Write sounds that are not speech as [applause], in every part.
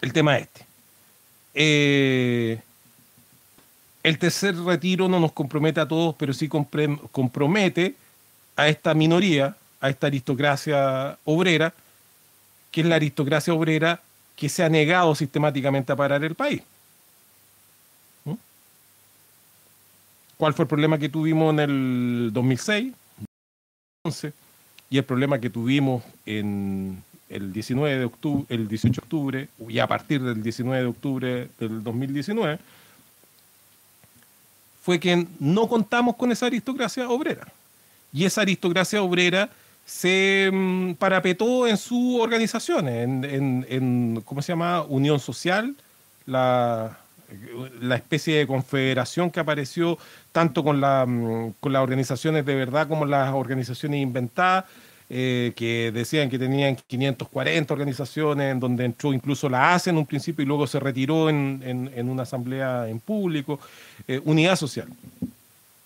el tema este. Eh, el tercer retiro no nos compromete a todos, pero sí compromete a esta minoría, a esta aristocracia obrera, que es la aristocracia obrera que se ha negado sistemáticamente a parar el país. ¿Mm? ¿Cuál fue el problema que tuvimos en el 2006? y el problema que tuvimos en el 19 de octubre, el 18 de octubre y a partir del 19 de octubre del 2019 fue que no contamos con esa aristocracia obrera. Y esa aristocracia obrera se mm, parapetó en sus organizaciones, en, ¿cómo se llama? Unión Social, la, la especie de confederación que apareció tanto con, la, mm, con las organizaciones de verdad como las organizaciones inventadas, eh, que decían que tenían 540 organizaciones, en donde entró incluso la ACE en un principio y luego se retiró en, en, una asamblea en público, eh, Unidad Social.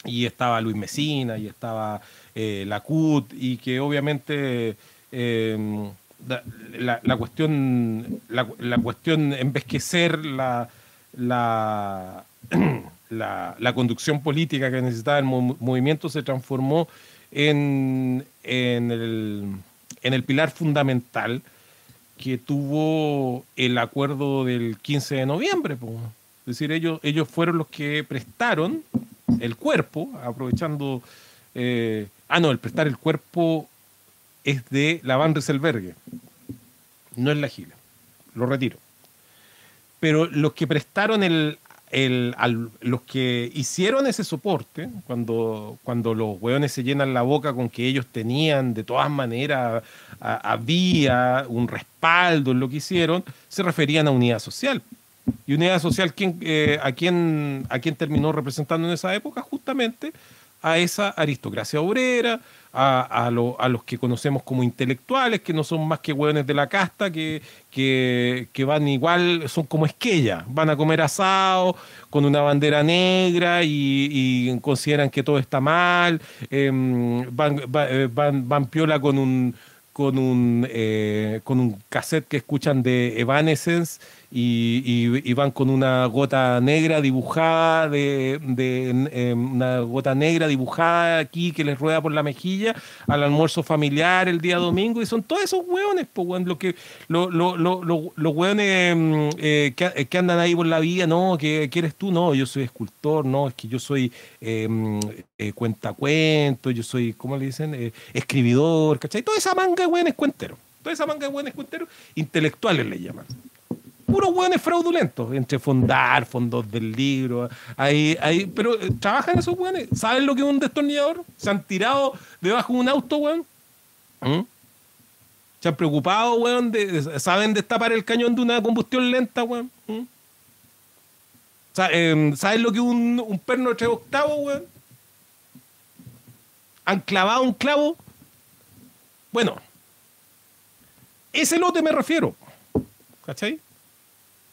Y estaba Luis Mesina, y estaba eh, la CUT, y que obviamente la, la, cuestión, la, la, cuestión, en vez que ser la, [clears throat] la, la, conducción política que necesitaba el movimiento, se transformó en, en, el, en el pilar fundamental que tuvo el acuerdo del 15 de noviembre. Es decir, ellos, ellos fueron los que prestaron el cuerpo, aprovechando... Eh, ah, no, el prestar el cuerpo es de la Van no es la Gila. Lo retiro. Pero los que prestaron el los que hicieron ese soporte, cuando, cuando los hueones se llenan la boca con que ellos tenían, de todas maneras, había un respaldo en lo que hicieron, se referían a unidad social. Y unidad social, ¿quién, eh, a, quién, ¿a quién terminó representando en esa época? Justamente a esa aristocracia obrera, a, los que conocemos como intelectuales, que no son más que hueones de la casta, que, que, van igual, son como esquella, van a comer asado con una bandera negra y, consideran que todo está mal, em, eh, van, van, piola con un con un, eh, con un cassette que escuchan de Evanescence y, van con una gota negra dibujada, de, una gota negra dibujada aquí que les rueda por la mejilla al almuerzo familiar el día domingo y son todos esos hueones, pues, lo que, lo, los hueones mm, eh, que, andan ahí por la vida, no, que, eres tú, no, yo soy escultor, no, es que yo soy mm, eh, cuentacuentos, yo soy, ¿cómo le dicen? Eh, escribidor, ¿cachai? Toda esa manga de hueones cuenteros, toda esa manga de hueones cuenteros, intelectuales le llaman puros hueones fraudulentos, entre fondar, fondos del libro, ahí, ahí, pero eh, trabajan esos hueones, ¿saben lo que es un destornillador? Se han tirado debajo de un auto, weón. ¿Mm? Se han preocupado, weón, de, saben destapar el cañón de una combustión lenta, weón. ¿Mm? Em, ¿Saben lo que es un, un perno de tres octavos, weón? ¿Han clavado un clavo? Bueno, ese lote me refiero. ¿Cachai?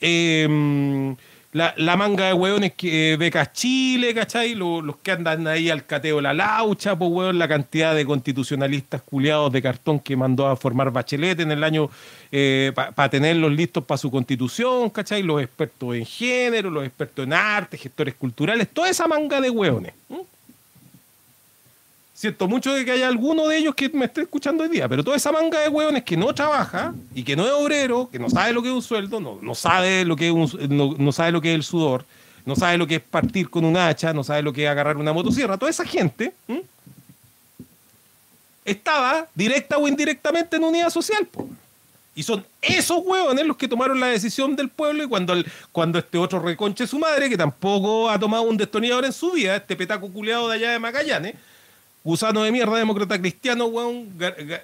Em, la, manga de hueones que becas Chile, ¿cachai? Los, que andan ahí al cateo la laucha, pues hueón, la cantidad de constitucionalistas culiados de cartón que mandó a formar Bachelet en el año eh, para tenerlos listos para su constitución, ¿cachai? Los expertos en género, los expertos en arte, gestores culturales, toda esa manga de hueones. Siento mucho de que haya alguno de ellos que me esté escuchando hoy día, pero toda esa manga de hueones que no trabaja y que no es obrero, que no sabe lo que es un sueldo, no, no sabe lo que es no, sabe lo que es el sudor, no sabe lo que es partir con un hacha, no sabe lo que es agarrar una motosierra, toda esa gente estaba directa o indirectamente en unidad social. Y son esos hueones los que tomaron la decisión del pueblo y cuando, cuando este otro reconche su madre, que tampoco ha tomado un destornillador en su vida, este petaco culeado de allá de Magallanes, gusano de mierda, demócrata cristiano, weón,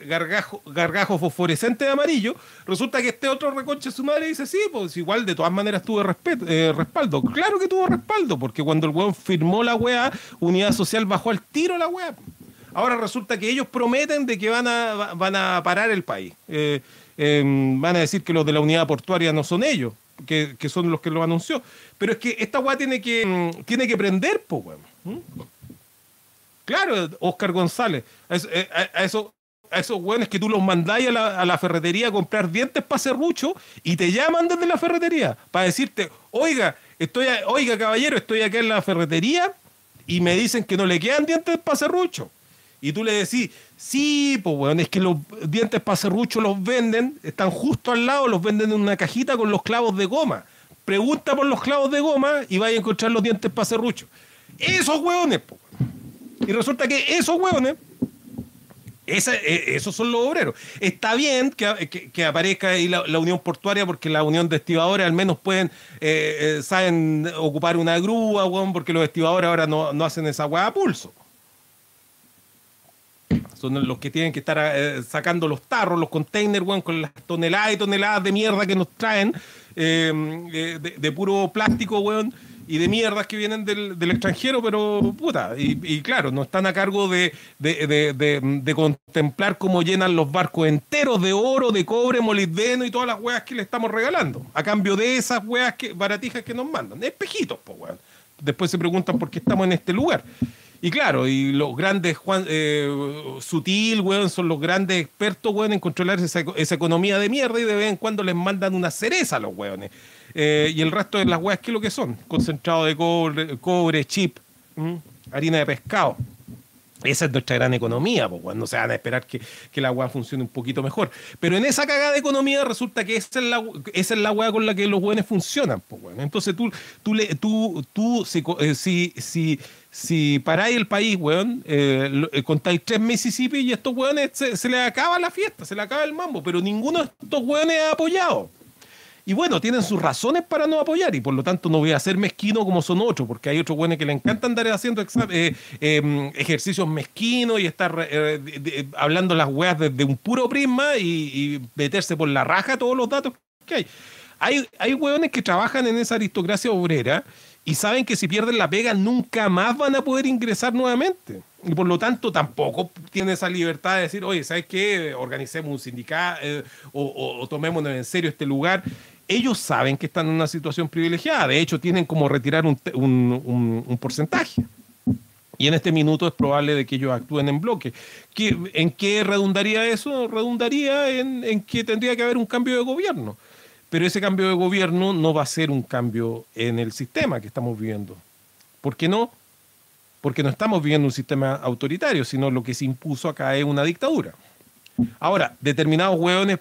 gargajo, gargajo fosforescente de amarillo, resulta que este otro reconche su madre dice, sí, pues igual de todas maneras tuvo eh, respaldo. Claro que tuvo respaldo, porque cuando el weón firmó la weá, Unidad Social bajó al tiro la weá. Ahora resulta que ellos prometen de que van a, van a parar el país. Eh, em, van a decir que los de la unidad portuaria no son ellos, que, son los que lo anunció. Pero es que esta weá tiene que, mm, tiene que prender, pues weón. Claro, Oscar González. A eso, esos hueones que tú los mandáis a la, ferretería a comprar dientes para serrucho y te llaman desde la ferretería para decirte, oiga, estoy oiga caballero, estoy aquí en la ferretería y me dicen que no le quedan dientes para serrucho. Y tú le decís, sí, pues weón, es que los dientes para serrucho los venden, están justo al lado, los venden en una cajita con los clavos de goma. Pregunta por los clavos de goma y vaya a encontrar los dientes para serrucho. Esos hueones, pues. Y resulta que esos hueones e, esos son los obreros. Está bien que, aparezca ahí la, unión portuaria porque la unión de estibadores al menos pueden, eh, eh, saben ocupar una grúa, porque los estibadores ahora no, hacen esa hueá a pulso. Son los que tienen que estar eh, sacando los tarros, los containers, con las toneladas y toneladas de mierda que nos traen de, de, puro plástico, weón y de mierdas que vienen del, extranjero, pero puta, y, claro, no están a cargo de, de, contemplar cómo llenan los barcos enteros de oro, de cobre, molibdeno y todas las weas que le estamos regalando, a cambio de esas weas que, baratijas que nos mandan. Espejitos, pues weón. Después se preguntan por qué estamos en este lugar. Y claro, y los grandes, Juan, eh, Sutil, weón, son los grandes expertos, weón, en controlar esa, esa, economía de mierda y de vez en cuando les mandan una cereza a los weones. Eh, y el resto de las weas, ¿qué es lo que son? Concentrado de cobre, cobre chip, harina de pescado. Esa es nuestra gran economía, pues, no se van a esperar que, que la weá funcione un poquito mejor. Pero en esa cagada de economía resulta que esa es la, esa es la con la que los weones funcionan, pues, Entonces tú, tú, le, tú, tú si, eh, si, si, si paráis el país, weón, eh, contáis tres Mississippi y estos weones se, se les acaba la fiesta, se les acaba el mambo, pero ninguno de estos weones ha apoyado. Y bueno, tienen sus razones para no apoyar y por lo tanto no voy a ser mezquino como son otros, porque hay otros buenos que le encanta andar haciendo eh, em, ejercicios mezquinos y estar eh, hablando las weas desde un puro prisma y, meterse por la raja todos los datos que hay. Hay, hay hueones que trabajan en esa aristocracia obrera y saben que si pierden la pega nunca más van a poder ingresar nuevamente. Y por lo tanto tampoco tienen esa libertad de decir, oye, ¿sabes qué? Organicemos un sindicato eh, o, o, tomémonos en serio este lugar ellos saben que están en una situación privilegiada. De hecho, tienen como retirar un, porcentaje. Y en este minuto es probable de que ellos actúen en bloque. ¿En qué redundaría eso? Redundaría en, que tendría que haber un cambio de gobierno. Pero ese cambio de gobierno no va a ser un cambio en el sistema que estamos viviendo. ¿Por qué no? Porque no estamos viviendo un sistema autoritario, sino lo que se impuso acá es una dictadura. Ahora, determinados hueones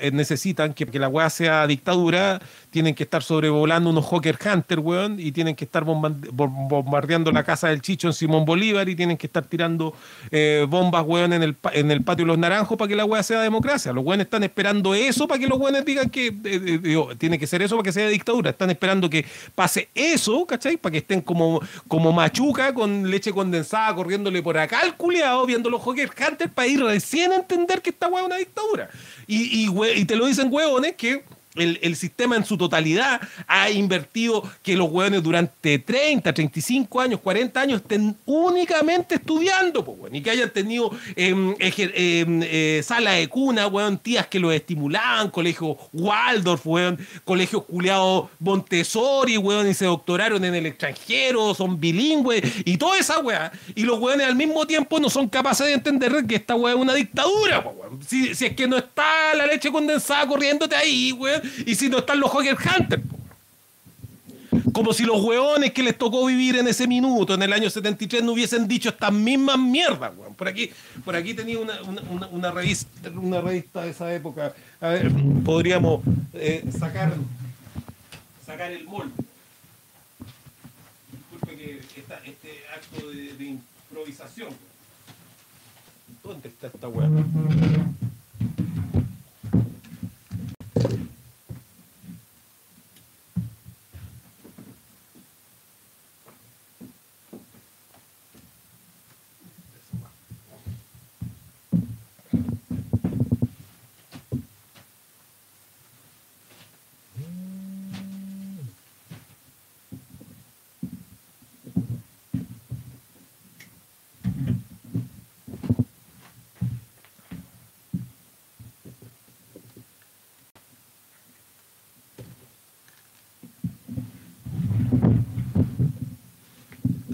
eh, necesitan que, la hueá sea dictadura, tienen que estar sobrevolando unos Hawker Hunter, weón, y tienen que estar bombardeando la casa del Chicho en Simón Bolívar y tienen que estar tirando eh, bombas, weón, en el, en el patio de los naranjos para que la hueá sea democracia. Los hueones están esperando eso para que los hueones digan que eh, tiene que ser eso para que sea dictadura. Están esperando que pase eso, ¿cachai? Para que estén como, como machuca con leche condensada corriéndole por acá al culiado, viendo los Hawker Hunter para ir recién a entender que esta hueá es una dictadura. Y, y, te lo dicen hueones que el, sistema en su totalidad ha invertido que los hueones durante 30, 35 años, 40 años estén únicamente estudiando, pues, y que hayan tenido em, em, eh, sala de cuna, weón, tías que los estimulaban, colegio Waldorf, weón, colegios culeados Montessori, weón, y se doctoraron en el extranjero, son bilingües, y toda esa weá. Y los weones al mismo tiempo no son capaces de entender que esta weá es una dictadura, pues, si, si es que no está la leche condensada corriéndote ahí, weón, y si no están los Hawker Hunter. Como si los hueones que les tocó vivir en ese minuto, en el año 73, no hubiesen dicho estas mismas mierdas. Por aquí, por aquí tenía una, una, revista, una revista de esa época. A ver, podríamos eh, sacar, sacar el molde. Disculpe que este acto de, improvisación. ¿Dónde está esta weá?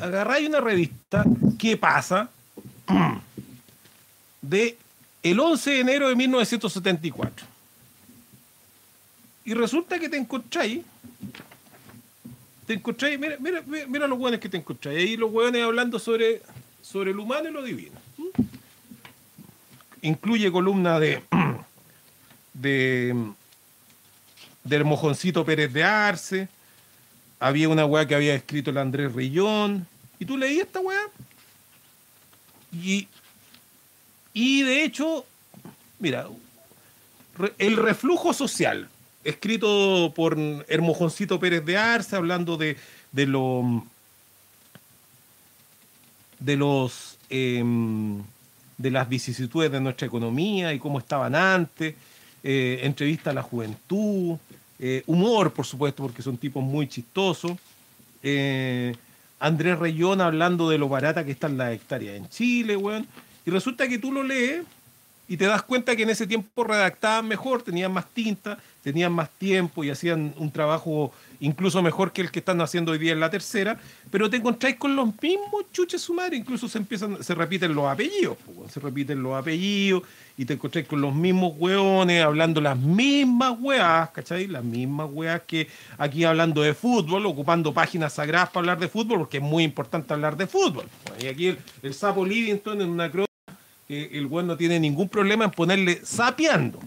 Agarráis una revista, ¿qué pasa? [clears throat] De el 11 de enero de 1974. Y resulta que te encontráis, te encontráis, mira, mira, mira los hueones que te encontráis, ahí los hueones hablando sobre, sobre lo humano y lo divino. Incluye columna de, [clears throat] de del mojoncito Pérez de Arce, había una weá que había escrito el Andrés Rillón, y tú leí esta weá, y, y de hecho, mira, el reflujo social, escrito por Hermojoncito Pérez de Arce, hablando de, de, lo, de los em, de las vicisitudes de nuestra economía y cómo estaban antes, eh, entrevista a la juventud, eh, humor, por supuesto, porque son tipos muy chistosos. Eh, Andrés Reyón hablando de lo barata que están las hectáreas en Chile, weón. Y resulta que tú lo lees y te das cuenta que en ese tiempo redactaban mejor, tenían más tinta, tenían más tiempo y hacían un trabajo incluso mejor que el que están haciendo hoy día en la tercera, pero te encontráis con los mismos chuches su madre, incluso se empiezan, se repiten los apellidos, se repiten los apellidos y te encontráis con los mismos hueones hablando las mismas hueás, ¿cachai? Las mismas hueás que aquí hablando de fútbol, ocupando páginas sagradas para hablar de fútbol, porque es muy importante hablar de fútbol. Y aquí el, sapo Livingston en una que el hueón no tiene ningún problema en ponerle sapeando,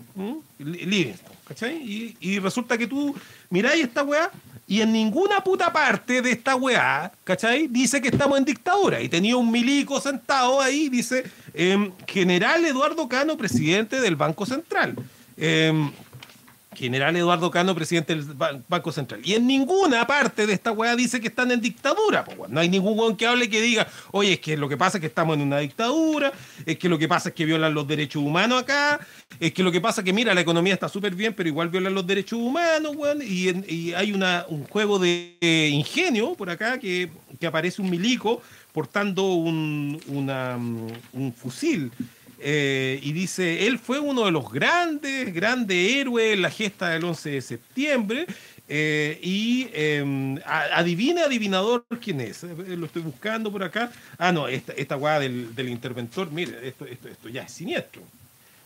Livingston. ¿cachai? Y, resulta que tú miráis esta weá y en ninguna puta parte de esta weá, ¿cachai? Dice que estamos en dictadura. Y tenía un milico sentado ahí, dice, em, General Eduardo Cano, presidente del Banco Central. Em, General Eduardo Cano, presidente del Banco Central. Y en ninguna parte de esta weá dice que están en dictadura. no hay ningún weón que hable que diga, oye, es que lo que pasa es que estamos en una dictadura, es que lo que pasa es que violan los derechos humanos acá, es que lo que pasa es que, mira, la economía está súper bien, pero igual violan los derechos humanos, weón. Y, hay un juego de ingenio por acá que, aparece un milico portando un, un fusil eh, y dice, él fue uno de los grandes, grandes héroes en la gesta del 11 de septiembre. Eh, y eh, adivina, adivinador, quién es. Eh, lo estoy buscando por acá. Ah, no, esta, esta guada del, del, interventor, mire, esto, esto, esto ya es siniestro.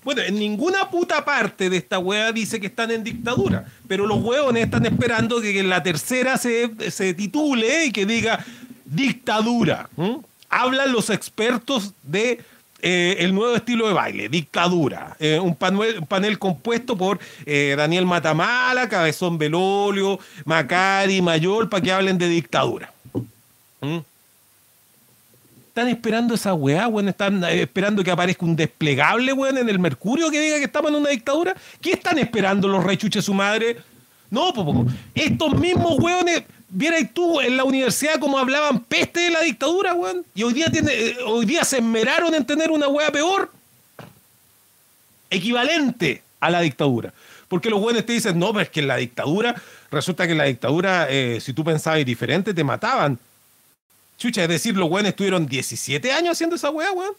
Bueno, en ninguna puta parte de esta weá dice que están en dictadura, pero los hueones están esperando que la tercera se, se titule y que diga dictadura. Hablan los expertos de eh, el nuevo estilo de baile, dictadura. Eh, un, panel, panel, compuesto por eh, Daniel Matamala, Cabezón Belolio, Macari, Mayor, para que hablen de dictadura. ¿Mm? Están esperando esa weá, weón. Están esperando que aparezca un desplegable, weón, en el Mercurio que diga que estamos en una dictadura. ¿Qué están esperando los rechuches su madre? No, poco. Estos mismos weones Vierais tú en la universidad cómo hablaban peste de la dictadura, weón. Y hoy día, tiene, eh, hoy día se esmeraron en tener una weá peor. Equivalente a la dictadura. Porque los weones te dicen, no, pero es que en la dictadura, resulta que en la dictadura, eh, si tú pensabas diferente, te mataban. Chucha, es decir, los weones estuvieron 17 años haciendo esa weá, weón.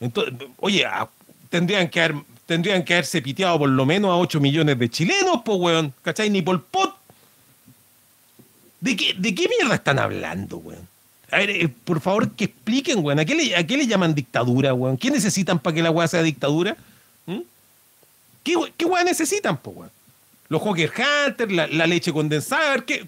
Entonces, oye, ah, tendrían que haber, tendrían que haberse piteado por lo menos a 8 millones de chilenos, pues, weón. ¿Cachai? Ni por pot ¿De qué, ¿De qué mierda están hablando, weón? A ver, eh, por favor, que expliquen, weón. ¿A qué, le, ¿A qué llaman dictadura, weón? ¿Qué necesitan para que la weá sea dictadura? ¿Mm? ¿Qué, ¿Qué weá necesitan, po, weón? Los Hawker Hunter, la, leche condensada, ¿qué,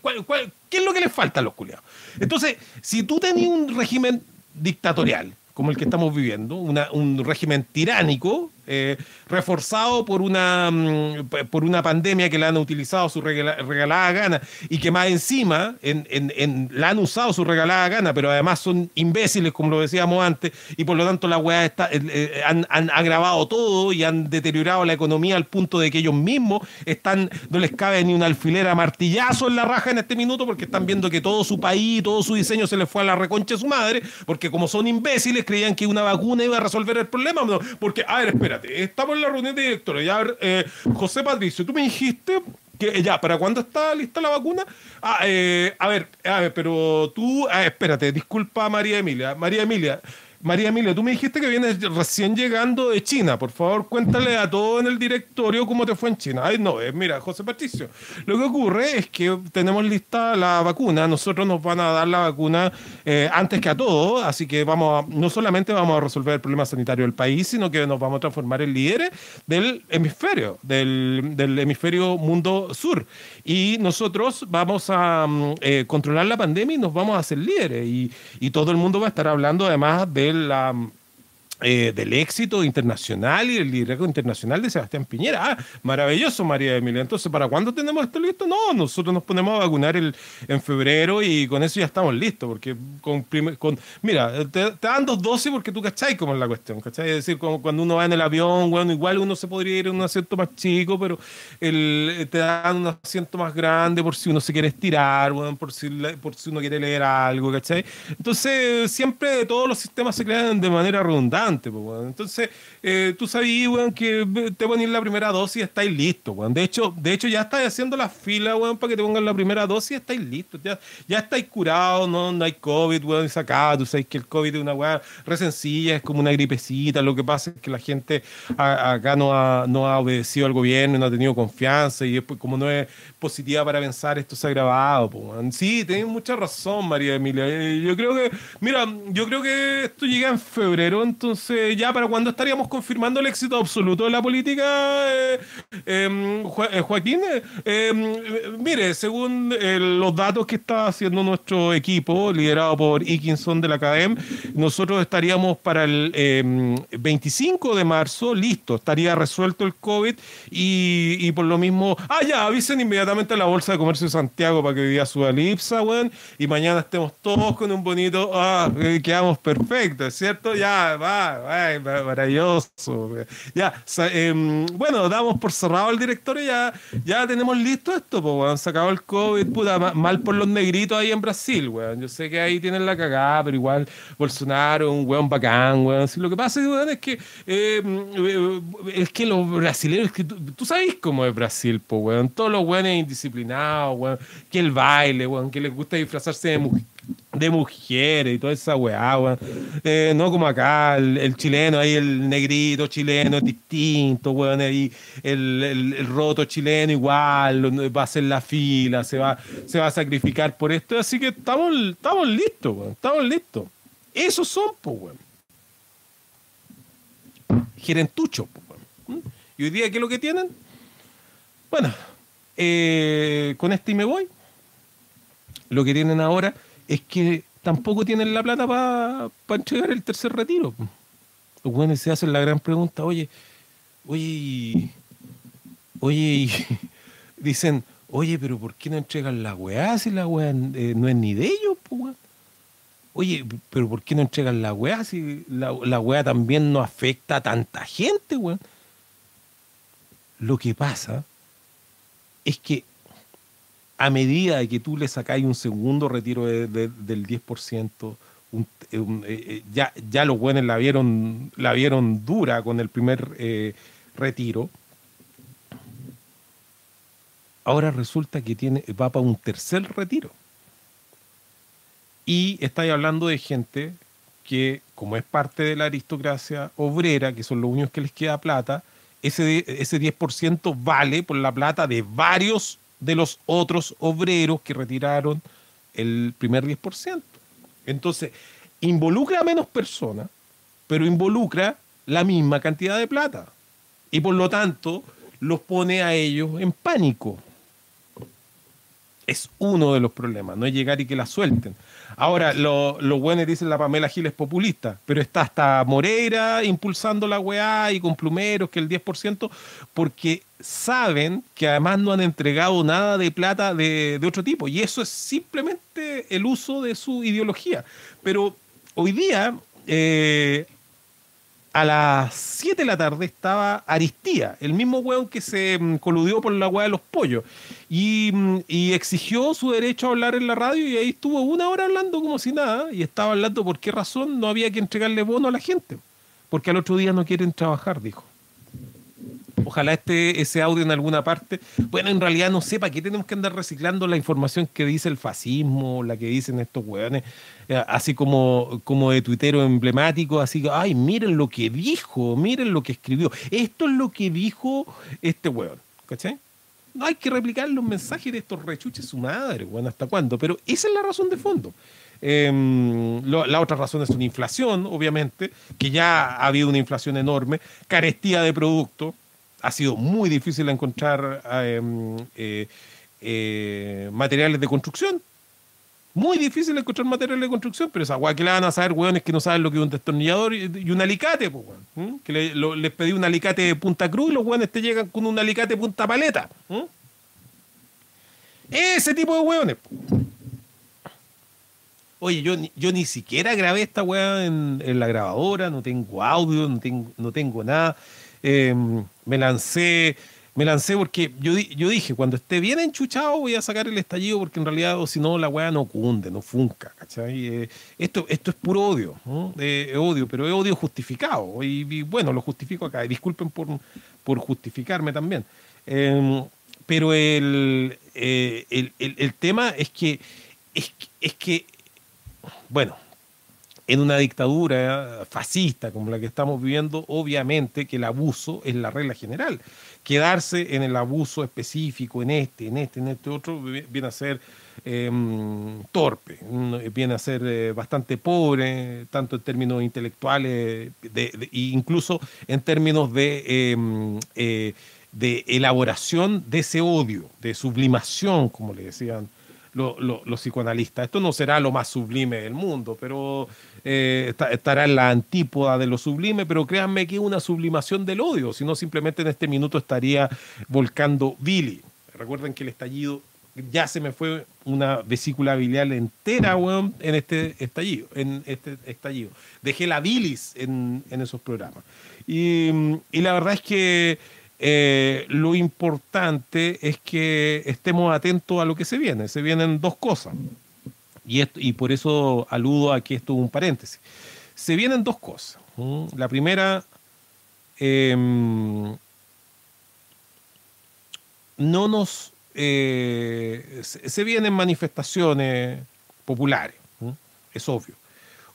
¿qué es lo que les falta a los culiados? Entonces, si tú tenías un régimen dictatorial, como el que estamos viviendo, un régimen tiránico, eh, reforzado por una, mm, por una pandemia que la han utilizado su regalada gana y que más encima en, la han usado su regalada gana, pero además son imbéciles, como lo decíamos antes, y por lo tanto la weá está, eh, eh, han, han, agravado todo y han deteriorado la economía al punto de que ellos mismos están, no les cabe ni una alfilera martillazo en la raja en este minuto porque están viendo que todo su país, todo su diseño se les fue a la reconcha de su madre, porque como son imbéciles creían que una vacuna iba a resolver el problema, porque, a ver, espera estamos en la reunión de directores. Ya, eh, José Patricio, tú me dijiste que ya, ¿para cuándo está lista la vacuna? Ah, eh, a ver, a ver, pero tú, ah, espérate, disculpa María Emilia. María Emilia, María Emilia, tú me dijiste que vienes recién llegando de China. Por favor, cuéntale a todo en el directorio cómo te fue en China. Ay, no, eh, mira, José Patricio. Lo que ocurre es que tenemos lista la vacuna. Nosotros nos van a dar la vacuna eh, antes que a todos. Así que vamos a, no solamente vamos a resolver el problema sanitario del país, sino que nos vamos a transformar en líderes del hemisferio, del, del hemisferio mundo sur. Y nosotros vamos a mm, eh, controlar la pandemia y nos vamos a hacer líderes. Y, y todo el mundo va a estar hablando además de la eh, del éxito internacional y el liderazgo internacional de Sebastián Piñera. Ah, maravilloso, María Emilia. Entonces, ¿para cuándo tenemos esto listo? No, nosotros nos ponemos a vacunar el, en febrero y con eso ya estamos listos. Porque con, con mira, te, dan dos dosis porque tú cachai cómo es la cuestión, ¿cachai? Es decir, como cuando uno va en el avión, bueno, igual uno se podría ir en un asiento más chico, pero el, te dan un asiento más grande por si uno se quiere estirar, bueno, por, si, por si uno quiere leer algo, ¿cachai? Entonces, siempre todos los sistemas se crean de manera redundante entonces, eh, tú sabías, weón, que te ponen la primera dosis y estáis listos. De hecho, de hecho, ya estáis haciendo la fila, para que te pongan la primera dosis y estáis listos. Ya, ya estáis curados, no, no hay COVID, weón, sacado. Tú sabes que el COVID es una weá re sencilla, es como una gripecita. Lo que pasa es que la gente acá no ha, obedecido al gobierno, no ha tenido confianza y después, como no es positiva para pensar, esto se ha grabado, weón. Sí, tenés mucha razón, María Emilia. Eh, yo creo que, mira, yo creo que esto llega en febrero, entonces ya para cuando estaríamos confirmando el éxito absoluto de la política, eh, em, eh, Joaquín, eh, em, mire, según los datos que está haciendo nuestro equipo, liderado por Ikinson de la CADEM, nosotros estaríamos para el 25 em, de marzo, listo, estaría resuelto el COVID y, por lo mismo, ah, ya, avisen inmediatamente a la Bolsa de Comercio de Santiago para que viva su elipsa, weón, y mañana estemos todos con un bonito, ah, quedamos perfectos, ¿cierto? Ya, va, ay, maravilloso. Ya, em, bueno, damos por cerrado el directorio, ya, ya tenemos listo esto, pues, han sacado el COVID, puta, mal por los negritos ahí en Brasil, weón. Yo sé que ahí tienen la cagada, pero igual Bolsonaro, un weón bacán, weón. lo que pasa, es que em, eh, es que los brasileños, que tú, sabes cómo es Brasil, pues, weón. Todos los weones indisciplinados, weón. Que el baile, weón, que les gusta disfrazarse de mujer de mujeres y toda esa weá, eh, no como acá, el, chileno, ahí el negrito chileno es distinto, weón, ahí el, el, roto chileno igual, va a hacer la fila, se va, se va a sacrificar por esto, así que estamos, estamos listos, weón, estamos listos. Esos son, pues, weón. Gerentuchos, pues, weón. ¿Y hoy día qué es lo que tienen? Bueno, eh, con este y me voy. Lo que tienen ahora es que tampoco tienen la plata para entregar el tercer retiro. Los buenos se hacen la gran pregunta, oye, oye, oye, [laughs] dicen, oye, pero ¿por qué no entregan la weá si la weá eh, no es ni de ellos? Oye, pero ¿por qué no entregan la weá si la, la weá también no afecta a tanta gente, weón? Lo que pasa es que a medida que tú le sacáis un segundo retiro del 10%, eh, eh, ya, ya los buenos la vieron, la vieron dura con el primer eh, retiro. Ahora resulta que tiene, va para un tercer retiro. Y estáis hablando de gente que, como es parte de la aristocracia obrera, que son los únicos que les queda plata, ese, ese 10% vale por la plata de varios de los otros obreros que retiraron el primer 10%. Entonces, involucra a menos personas, pero involucra la misma cantidad de plata. Y por lo tanto, los pone a ellos en pánico. Es uno de los problemas, no es llegar y que la suelten. Ahora, los lo buenos dicen la Pamela Giles populista, pero está hasta Moreira impulsando la weá y con plumeros que el 10%, porque saben que además no han entregado nada de plata de, otro tipo. Y eso es simplemente el uso de su ideología. Pero hoy día eh, a las 7 de la tarde estaba Aristía, el mismo weón que se mm, coludió por la weá de los pollos, mm, y, exigió su derecho a hablar en la radio y ahí estuvo una hora hablando como si nada, y estaba hablando por qué razón no había que entregarle bono a la gente, porque al otro día no quieren trabajar, dijo. Ojalá esté ese audio en alguna parte. Bueno, en realidad no sé para qué tenemos que andar reciclando la información que dice el fascismo, la que dicen estos hueones, eh, así como, como de tuitero emblemático, así que, ay, miren lo que dijo, miren lo que escribió. Esto es lo que dijo este hueón, ¿cachai? No hay que replicar los mensajes de estos rechuches su madre, bueno, ¿hasta cuándo? Pero esa es la razón de fondo. Em, la otra razón es una inflación, obviamente, que ya ha habido una inflación enorme, carestía de producto, ha sido muy difícil encontrar em, eh, eh, materiales de construcción. Muy difícil encontrar materiales de construcción, pero esa guay que le van a saber, weones que no saben lo que es un destornillador y, un alicate, pues, Que les pedí un alicate de punta cruz y los weones te llegan con un alicate de punta paleta. Ese tipo de weones. Oye, yo, yo ni siquiera grabé esta weá en, la grabadora, no tengo audio, no tengo, no tengo nada. Em, me lancé, me lancé porque yo, yo dije, cuando esté bien enchuchado voy a sacar el estallido porque en realidad, o si no, la weá no cunde, no funca, ¿cachai? Eh, esto, esto es puro odio, eh, odio, pero es odio justificado. Y, bueno, lo justifico acá. Disculpen por, por justificarme también. Em, pero el, eh, el, el, tema es que, es, es que bueno, en una dictadura fascista como la que estamos viviendo, obviamente que el abuso es la regla general. Quedarse en el abuso específico, en este, en este, en este otro, viene a ser em, torpe, viene a ser eh, bastante pobre, tanto en términos intelectuales e incluso en términos de, em, eh, de elaboración de ese odio, de sublimación, como le decían los psicoanalistas. Esto no será lo más sublime del mundo, pero eh, estará en la antípoda de lo sublime, pero créanme que es una sublimación del odio, si no simplemente en este minuto estaría volcando Billy. Recuerden que el estallido ya se me fue una vesícula biliar entera, en este estallido, en este estallido. Dejé la bilis en, esos programas. y la verdad es que eh, lo importante es que estemos atentos a lo que se viene. Se vienen dos cosas. Y, y por eso aludo a que esto es un paréntesis. Se vienen dos cosas. La primera, em, no nos... Eh, se, vienen manifestaciones populares, es obvio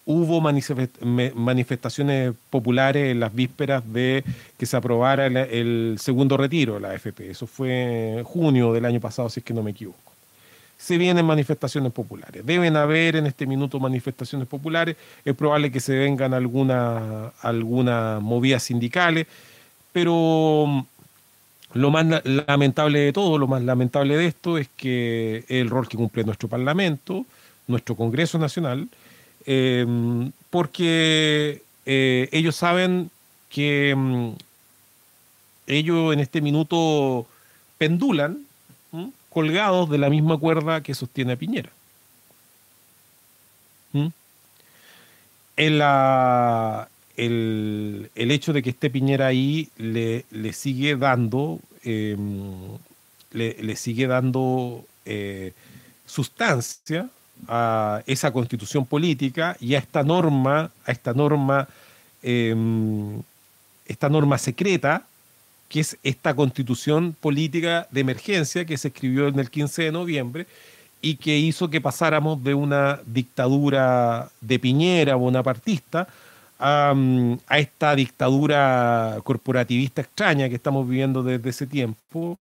hubo manifestaciones populares en las vísperas de que se aprobara el, segundo retiro de la AFP. Eso fue junio del año pasado, si es que no me equivoco. Se vienen manifestaciones populares. Deben haber en este minuto manifestaciones populares. Es probable que se vengan algunas alguna movidas sindicales, pero mm, lo más lamentable de todo, lo más lamentable de esto es que el rol que cumple nuestro Parlamento, nuestro Congreso Nacional, Em, porque eh, ellos saben que em, ellos en este minuto pendulan colgados de la misma cuerda que sostiene a Piñera. el, hecho de que esté Piñera ahí le, sigue dando, em, le, sigue dando eh, sustancia a esa constitución política y a esta norma, a esta norma, em, esta norma secreta, que es esta constitución política de emergencia que se escribió en el 15 de noviembre y que hizo que pasáramos de una dictadura de Piñera bonapartista a, a esta dictadura corporativista extraña que estamos viviendo desde ese tiempo,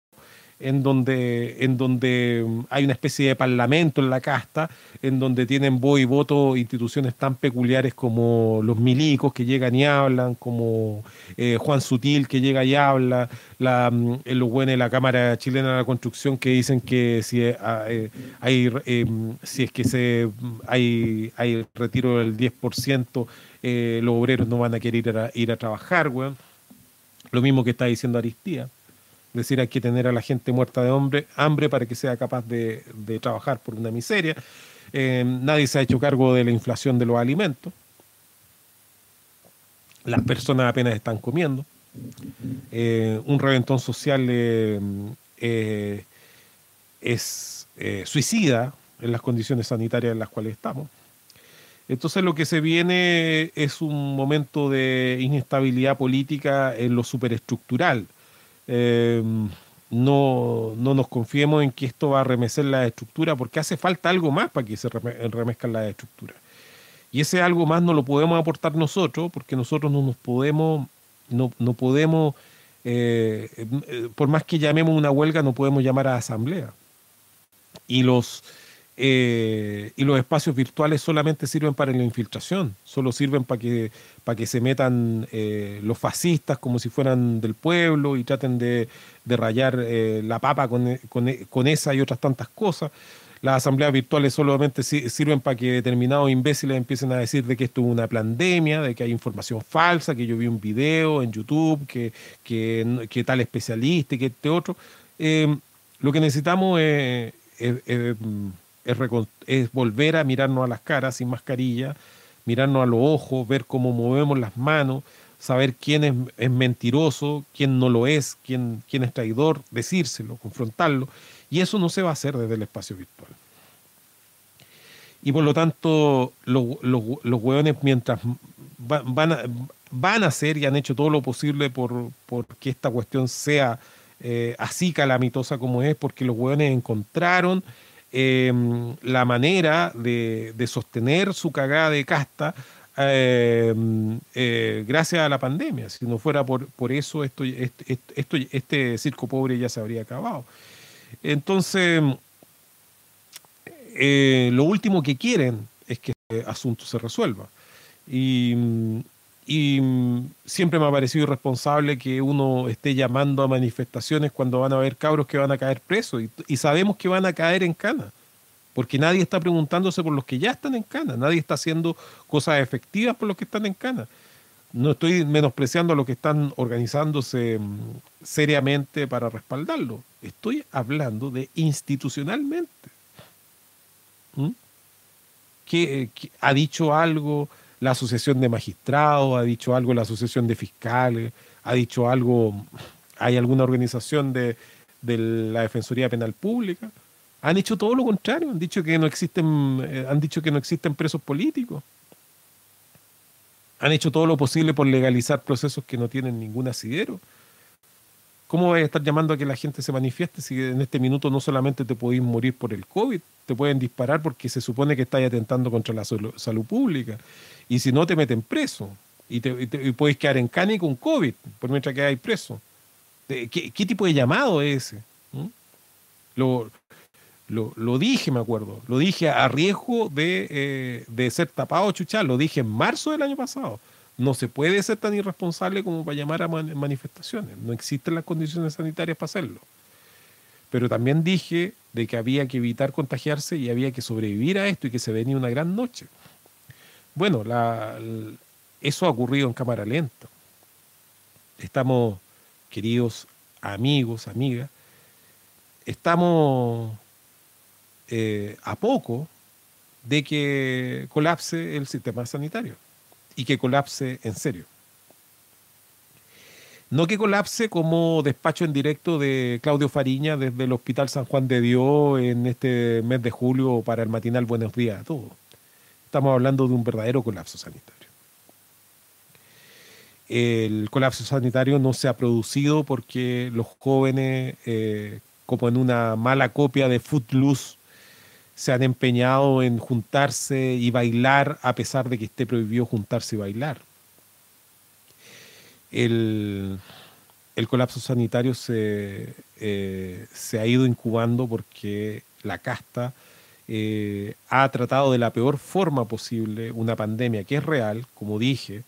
en donde, en donde mm, hay una especie de parlamento en la casta, en donde tienen voz y voto instituciones tan peculiares como los milicos que llegan y hablan, como eh, Juan Sutil que llega y habla, la, mm, los buenos de la Cámara Chilena de la Construcción que dicen que si, eh, ah, eh, hay, mm, si es que se, hay, hay retiro del 10%, los obreros no van a querer ir a, ir a trabajar, Lo mismo que está diciendo Aristía decir, hay que tener a la gente muerta de hambre, hambre para que sea capaz de, trabajar por una miseria. Eh, nadie se ha hecho cargo de la inflación de los alimentos. Las personas apenas están comiendo. Eh, un reventón social eh, es suicida en las condiciones sanitarias en las cuales estamos. Entonces lo que se viene es un momento de inestabilidad política en lo superestructural Em, no, no, nos confiemos en que esto va a remecer la estructura, porque hace falta algo más para que se remezcan las estructuras. Y ese algo más no lo podemos aportar nosotros, porque nosotros no nos podemos, no, no podemos, eh, eh, por más que llamemos una huelga, no podemos llamar a asamblea. Y los, eh, y los espacios virtuales solamente sirven para la infiltración, solo sirven para que, para que se metan eh, los fascistas como si fueran del pueblo y traten de, rayar eh, la papa con, con, esa y otras tantas cosas. Las asambleas virtuales solamente sirven para que determinados imbéciles empiecen a decir de que esto es una pandemia, de que hay información falsa, que yo vi un video en YouTube, que, que, tal especialista y que este otro. lo que necesitamos es es, volver a mirarnos a las caras sin mascarilla, mirarnos a los ojos, ver cómo movemos las manos, saber quién es, mentiroso, quién no lo es, quién, quién es traidor, decírselo, confrontarlo. Y eso no se va a hacer desde el espacio virtual. Y por lo tanto, los, los, hueones, mientras van, a, van a hacer y han hecho todo lo posible por, que esta cuestión sea eh, así calamitosa como es, porque los hueones encontraron Em, la manera de, sostener su cagada de casta em, eh, gracias a la pandemia. Si no fuera por, por eso, esto, esto, este circo pobre ya se habría acabado. Entonces, eh, lo último que quieren es que este asunto se resuelva. Y, y siempre me ha parecido irresponsable que uno esté llamando a manifestaciones cuando van a haber cabros que van a caer presos y, sabemos que van a caer en cana, porque nadie está preguntándose por los que ya están en cana, nadie está haciendo cosas efectivas por los que están en cana. No estoy menospreciando a los que están organizándose mm, seriamente para respaldarlo, estoy hablando de institucionalmente. ¿Mm? que ha dicho algo? La Asociación de Magistrados, ha dicho algo la Asociación de Fiscales, ha dicho algo, hay alguna organización de, la Defensoría Penal Pública. Han hecho todo lo contrario, han dicho que no existen, eh, han dicho que no existen presos políticos. Han hecho todo lo posible por legalizar procesos que no tienen ningún asidero. ¿Cómo vas a estar llamando a que la gente se manifieste si en este minuto no solamente te podéis morir por el COVID, te pueden disparar porque se supone que estás atentando contra la salud pública? Y si no, te meten preso. Y, te, puedes quedar en cana con COVID, por mientras que hay preso. ¿Qué, tipo de llamado es ese? ¿Mm? Lo, lo, dije, me acuerdo. Lo dije a riesgo de, eh, de ser tapado, chuchar. Lo dije en marzo del año pasado no se puede ser tan irresponsable como para llamar a manifestaciones. No existen las condiciones sanitarias para hacerlo. Pero también dije de que había que evitar contagiarse y había que sobrevivir a esto y que se venía una gran noche. Bueno, eso ha ocurrido en cámara lenta. Estamos, queridos amigos, amigas, estamos eh, a poco de que colapse el sistema sanitario y que colapse en serio. No que colapse como despacho en directo de Claudio Fariña desde el Hospital San Juan de Dios en este mes de julio para el matinal Buenos Días a todos. Estamos hablando de un verdadero colapso sanitario. El colapso sanitario no se ha producido porque los jóvenes, eh, como en una mala copia de Footloose, se han empeñado en juntarse y bailar a pesar de que esté prohibido juntarse y bailar. El, colapso sanitario se, eh, se, ha ido incubando porque la casta eh, ha tratado de la peor forma posible una pandemia que es real, como dije.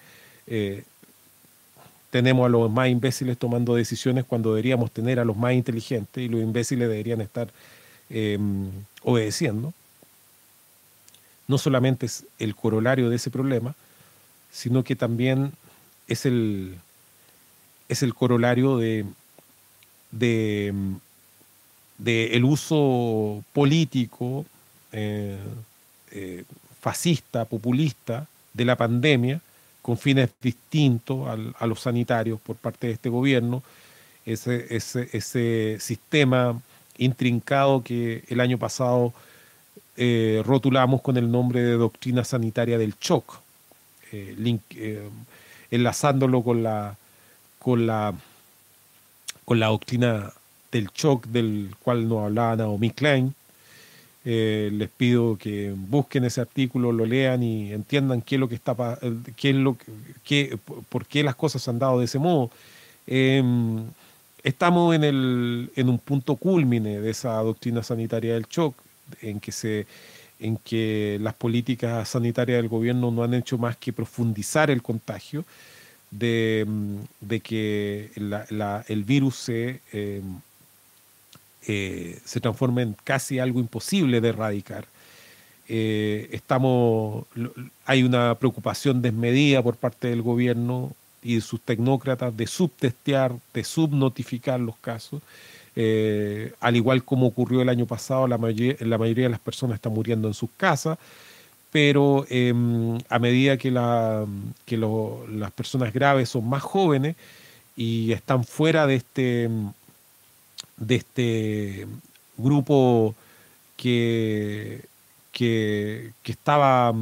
Eh, tenemos a los más imbéciles tomando decisiones cuando deberíamos tener a los más inteligentes y los imbéciles deberían estar Em, obedeciendo, no solamente es el corolario de ese problema, sino que también es el, es el corolario de, de, el uso político, eh, eh, fascista, populista de la pandemia con fines distintos a los sanitarios por parte de este gobierno, ese, ese, ese sistema intrincado que el año pasado eh, rotulamos con el nombre de doctrina sanitaria del shock, eh, eh, enlazándolo con la, con la con la doctrina del shock del cual nos hablaba Naomi Klein. Les pido que busquen ese artículo, lo lean y entiendan qué es lo que está, qué es lo que, por qué las cosas han dado de ese modo. Estamos en, el, en un punto culmine de esa doctrina sanitaria del shock, en que se en que las políticas sanitarias del gobierno no han hecho más que profundizar el contagio, de, mm, que el virus se, em, eh, se transforme en casi algo imposible de erradicar. Eh, estamos, hay una preocupación desmedida por parte del gobierno y sus tecnócratas de subtestear, de subnotificar los casos. Eh, al igual como ocurrió el año pasado, la mayoría, de las personas están muriendo en sus casas, pero em, a medida que las personas graves son más jóvenes y están fuera de este, de este grupo que, que, estaba,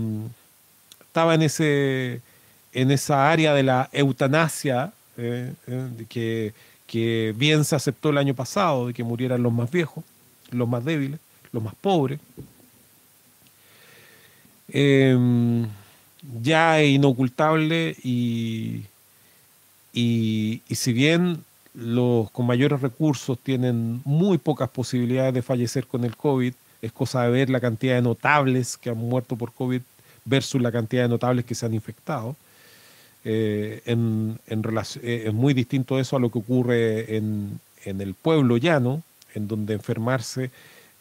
estaba en, ese, en esa área de la eutanasia, eh, eh, que bien se aceptó el año pasado de que murieran los más viejos, los más débiles, los más pobres. Em, ya es inocultable y, y, si bien los con mayores recursos tienen muy pocas posibilidades de fallecer con el COVID, es cosa de ver la cantidad de notables que han muerto por COVID versus la cantidad de notables que se han infectado. Eh, en, eh, es muy distinto eso a lo que ocurre en, el pueblo llano, en donde enfermarse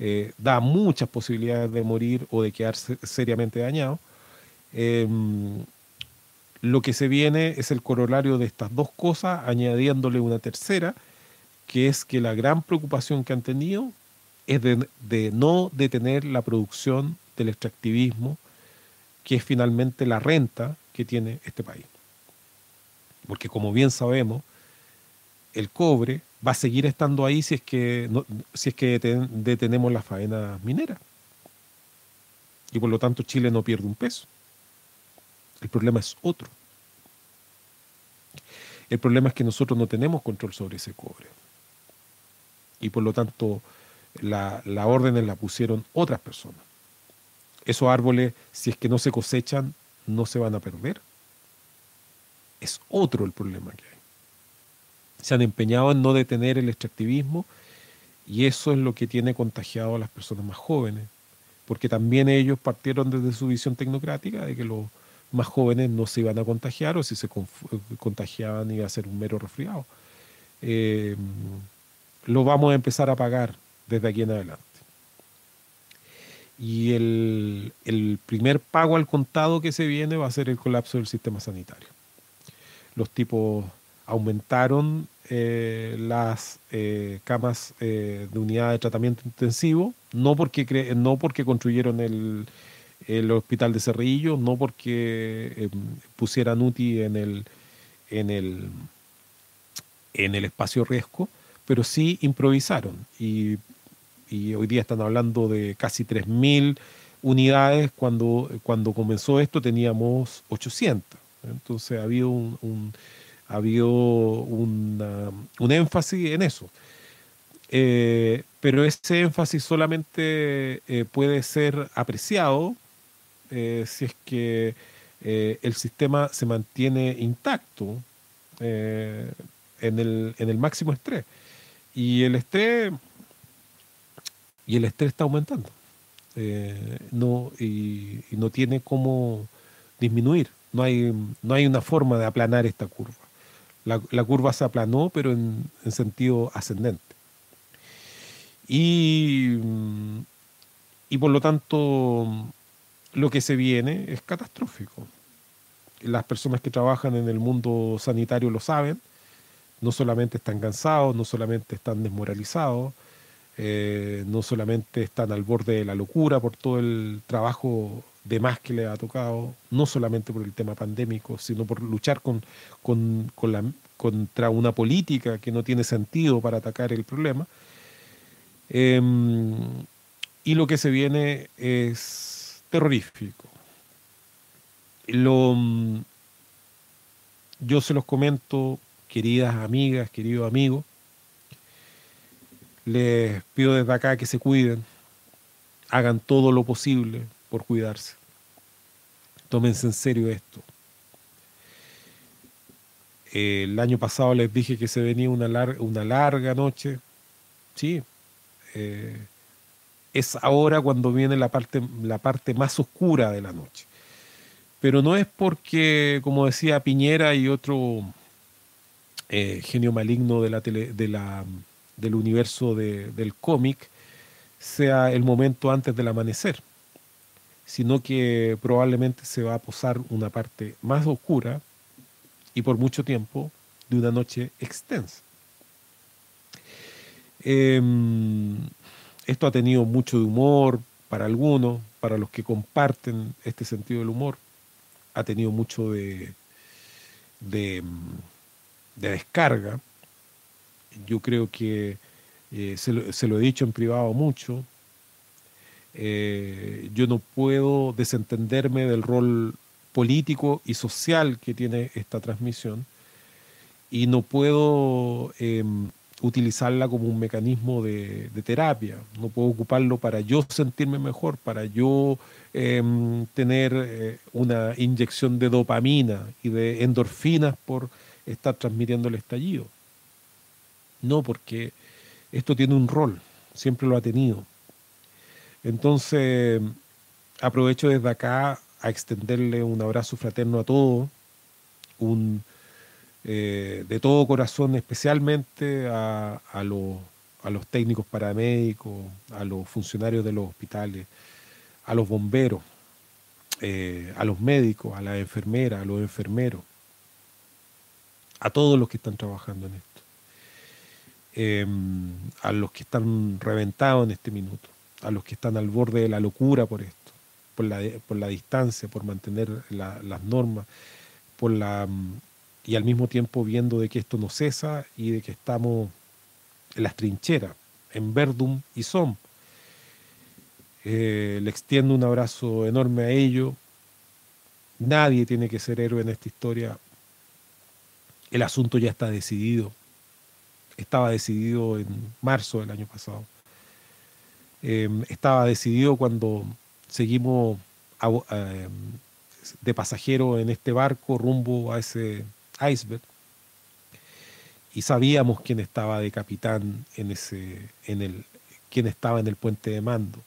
eh, da muchas posibilidades de morir o de quedarse seriamente dañado. Em, lo que se viene es el corolario de estas dos cosas, añadiéndole una tercera, que es que la gran preocupación que han tenido es de, de no detener la producción del extractivismo, que es finalmente la renta que tiene este país porque como bien sabemos, el cobre va a seguir estando ahí si es que, si es que detenemos la faena minera. Y por lo tanto Chile no pierde un peso. El problema es otro. El problema es que nosotros no tenemos control sobre ese cobre. Y por lo tanto la, la orden la pusieron otras personas. Esos árboles, si es que no se cosechan, no se van a perder es otro el problema que hay. Se han empeñado en no detener el extractivismo y eso es lo que tiene contagiado a las personas más jóvenes, porque también ellos partieron desde su visión tecnocrática de que los más jóvenes no se iban a contagiar o si se contagiaban iba a ser un mero resfriado. Eh, lo vamos a empezar a pagar desde aquí en adelante. Y el, el primer pago al contado que se viene va a ser el colapso del sistema sanitario los tipos aumentaron eh, las eh, camas eh, de unidad de tratamiento intensivo, no porque, no porque construyeron el, hospital de Cerrillo, no porque pusieran UTI en el, en el, en el espacio riesgo, pero sí improvisaron. Y, y hoy día están hablando de casi 3.000 unidades, cuando, cuando comenzó esto teníamos 800. Entonces ha habido un, habido un énfasis en eso. Eh, pero ese énfasis solamente eh, puede ser apreciado eh, si es que el sistema se mantiene intacto en el, en, el, máximo estrés. Y el estrés, y el estrés está aumentando. no, y, y, no tiene cómo disminuir. No hay, no hay una forma de aplanar esta curva. La, curva se aplanó, pero en, sentido ascendente. Y, y por lo tanto, lo que se viene es catastrófico. Las personas que trabajan en el mundo sanitario lo saben, no solamente están cansados, no solamente están desmoralizados, eh, no solamente están al borde de la locura por todo el trabajo de más que le ha tocado, no solamente por el tema pandémico, sino por luchar con, con, la, contra una política que no tiene sentido para atacar el problema. Em, y lo que se viene es terrorífico. Lo, yo se los comento, queridas amigas, queridos amigos, Les pido desde acá que se cuiden, hagan todo lo posible por cuidarse. Tómense en serio esto. el año pasado les dije que se venía una, larga noche. Sí. Eh, es ahora cuando viene la parte, la parte más oscura de la noche. Pero no es porque, como decía Piñera y otro eh, genio maligno del universo del cómic, sea el momento antes del amanecer, sino que probablemente se va a posar una parte más oscura y por mucho tiempo de una noche extensa. Em, esto ha tenido mucho de humor para algunos, para los que comparten este sentido del humor. Ha tenido mucho de, de, descarga. Yo creo que eh, se, lo, he dicho en privado mucho. Eh, yo no puedo desentenderme del rol político y social que tiene esta transmisión y no puedo em, utilizarla como un mecanismo de, terapia, no puedo ocuparlo para yo sentirme mejor, para yo em, tener eh, una inyección de dopamina y de endorfinas por estar transmitiendo el estallido. No, porque esto tiene un rol, siempre lo ha tenido. Entonces, aprovecho desde acá a extenderle un abrazo fraterno a todos, un eh, de todo corazón, especialmente a, los técnicos paramédicos, a los funcionarios de los hospitales, a los bomberos, eh, a los médicos, a las enfermeras, a los enfermeros, a todos los que están trabajando en esto, em, a los que están reventados en este minuto, a los que están al borde de la locura por esto, por la, por la distancia, por mantener las normas, por la y al mismo tiempo viendo de que esto no cesa y de que estamos en las trincheras, en Verdum y Som. Eh, le extiendo un abrazo enorme a ellos. Nadie tiene que ser héroe en esta historia. El asunto ya está decidido. Estaba decidido en marzo del año pasado. Em, estaba decidido cuando seguimos em, de pasajero en este barco rumbo a ese iceberg y sabíamos quién estaba de capitán en ese, en el, quién estaba en el puente de mando.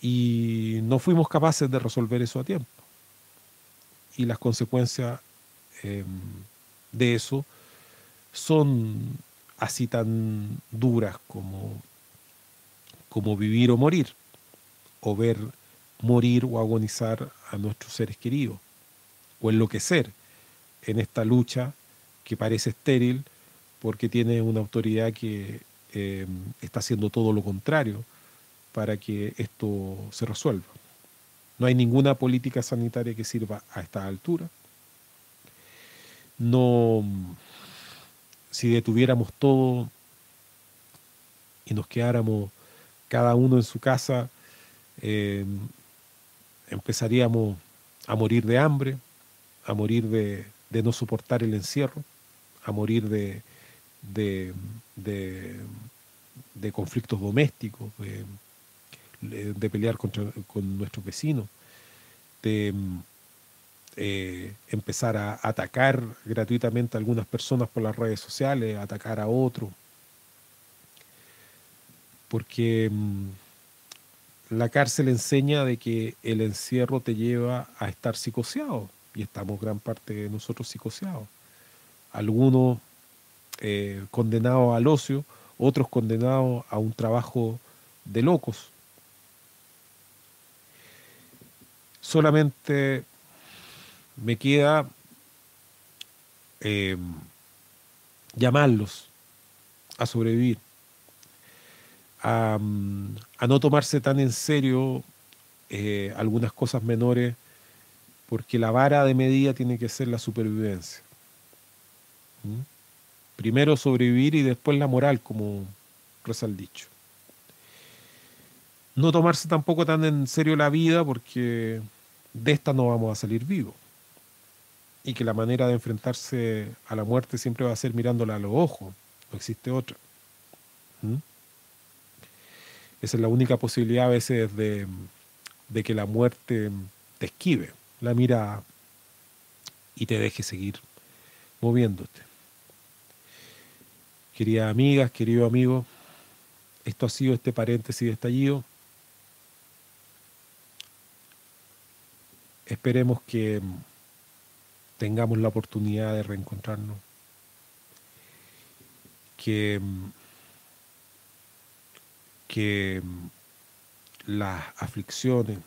Y no fuimos capaces de resolver eso a tiempo. Y las consecuencias em, de eso son así tan duras como, como vivir o morir, o ver morir o agonizar a nuestros seres queridos, o enloquecer en esta lucha que parece estéril porque tiene una autoridad que eh, está haciendo todo lo contrario para que esto se resuelva. No hay ninguna política sanitaria que sirva a esta altura. No, si detuviéramos todo y nos quedáramos cada uno en su casa, eh, empezaríamos a morir de hambre, a morir de, no soportar el encierro, a morir de, de, conflictos domésticos, de, pelear con nuestros vecinos, de eh, empezar a atacar gratuitamente a algunas personas por las redes sociales, atacar a otros, porque mm, la cárcel enseña de que el encierro te lleva a estar psicoseado y estamos gran parte de nosotros psicoseados. Algunos eh, condenados al ocio, otros condenados a un trabajo de locos. Solamente me queda eh, llamarlos a sobrevivir, a, no tomarse tan en serio eh, algunas cosas menores porque la vara de medida tiene que ser la supervivencia. ¿Mm? Primero sobrevivir y después la moral, como reza dicho. No tomarse tampoco tan en serio la vida porque de esta no vamos a salir vivos. Y que la manera de enfrentarse a la muerte siempre va a ser mirándola a los ojos, no existe otra. ¿Mm? Esa es la única posibilidad a veces de, de que la muerte te esquive, la mira y te deje seguir moviéndote. Queridas amigas, queridos amigos, esto ha sido este paréntesis de estallido. Esperemos que tengamos la oportunidad de reencontrarnos, que, que las aflicciones,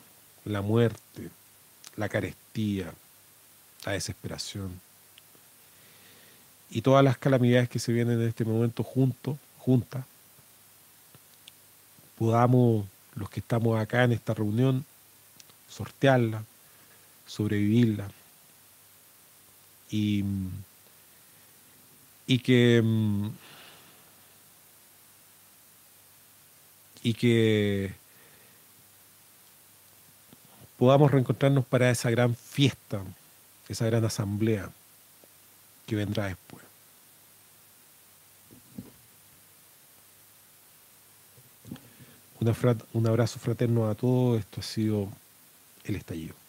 la muerte, la carestía, la desesperación y todas las calamidades que se vienen en este momento juntos, juntas, podamos, los que estamos acá en esta reunión, sortearla, sobrevivirla y, y que y que podamos reencontrarnos para esa gran fiesta, esa gran asamblea que vendrá después. un abrazo fraterno a todos. Esto ha sido el estallido.